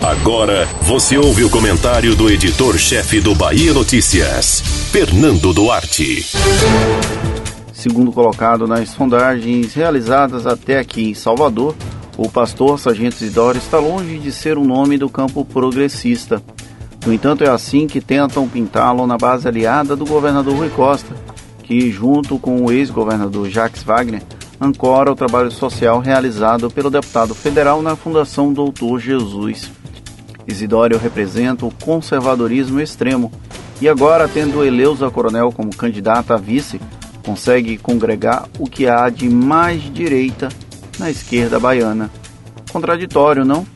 Agora você ouve o comentário do editor-chefe do Bahia Notícias, Fernando Duarte. Segundo colocado nas sondagens realizadas até aqui em Salvador, o pastor Sargento Isidoro está longe de ser um nome do campo progressista. No entanto, é assim que tentam pintá-lo na base aliada do governador Rui Costa, que, junto com o ex-governador Jacques Wagner, ancora o trabalho social realizado pelo deputado federal na Fundação Doutor Jesus. Isidório representa o conservadorismo extremo e agora, tendo Eleusa Coronel como candidata a vice, consegue congregar o que há de mais direita na esquerda baiana. Contraditório, não?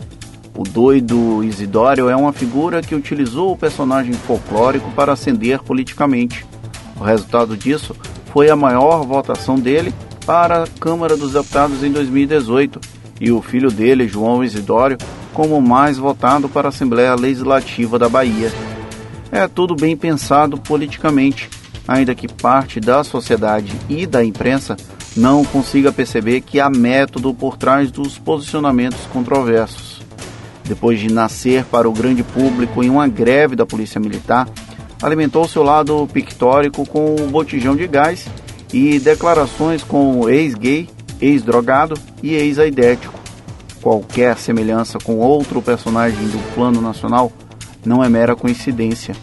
O doido Isidório é uma figura que utilizou o personagem folclórico para ascender politicamente. O resultado disso foi a maior votação dele para a Câmara dos Deputados em 2018 e o filho dele, João Isidório, como mais votado para a Assembleia Legislativa da Bahia. É tudo bem pensado politicamente, ainda que parte da sociedade e da imprensa não consiga perceber que há método por trás dos posicionamentos controversos depois de nascer para o grande público em uma greve da Polícia Militar, alimentou seu lado pictórico com o botijão de gás e declarações com ex-gay, ex-drogado e ex-aidético. Qualquer semelhança com outro personagem do plano nacional não é mera coincidência.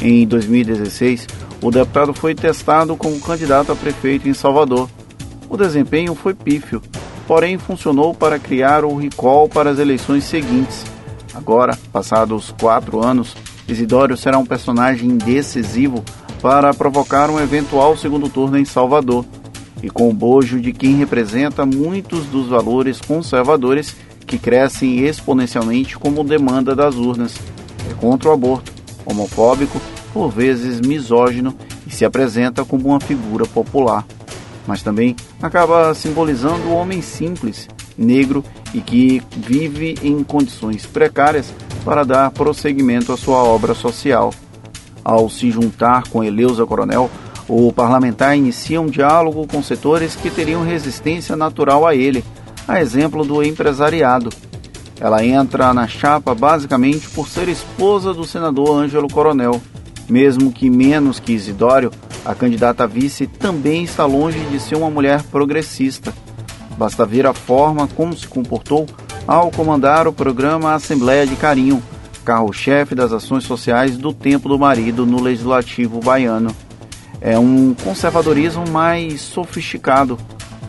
Em 2016, o deputado foi testado como candidato a prefeito em Salvador. O desempenho foi pífio, porém funcionou para criar o recall para as eleições seguintes. Agora, passados quatro anos, Isidório será um personagem decisivo para provocar um eventual segundo turno em Salvador, e com o bojo de quem representa muitos dos valores conservadores que crescem exponencialmente como demanda das urnas. É contra o aborto, homofóbico, por vezes misógino e se apresenta como uma figura popular mas também acaba simbolizando o homem simples, negro e que vive em condições precárias para dar prosseguimento à sua obra social. Ao se juntar com Eleusa Coronel, o parlamentar inicia um diálogo com setores que teriam resistência natural a ele, a exemplo do empresariado. Ela entra na chapa basicamente por ser esposa do senador Ângelo Coronel, mesmo que menos que Isidório, a candidata a vice também está longe de ser uma mulher progressista. Basta ver a forma como se comportou ao comandar o programa Assembleia de Carinho, carro-chefe das ações sociais do tempo do marido no legislativo baiano. É um conservadorismo mais sofisticado,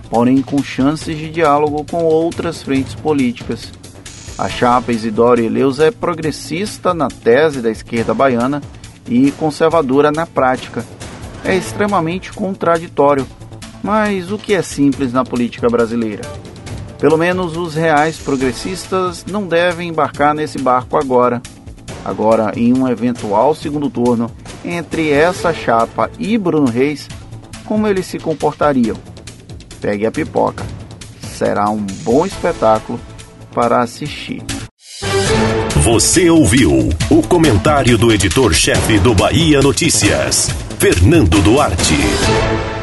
porém com chances de diálogo com outras frentes políticas. A chapa Isidoro Eleus é progressista na tese da esquerda baiana e conservadora na prática é extremamente contraditório. Mas o que é simples na política brasileira? Pelo menos os reais progressistas não devem embarcar nesse barco agora. Agora, em um eventual segundo turno entre essa chapa e Bruno Reis, como eles se comportariam? Pegue a pipoca. Será um bom espetáculo para assistir. Você ouviu o comentário do editor-chefe do Bahia Notícias. Fernando Duarte.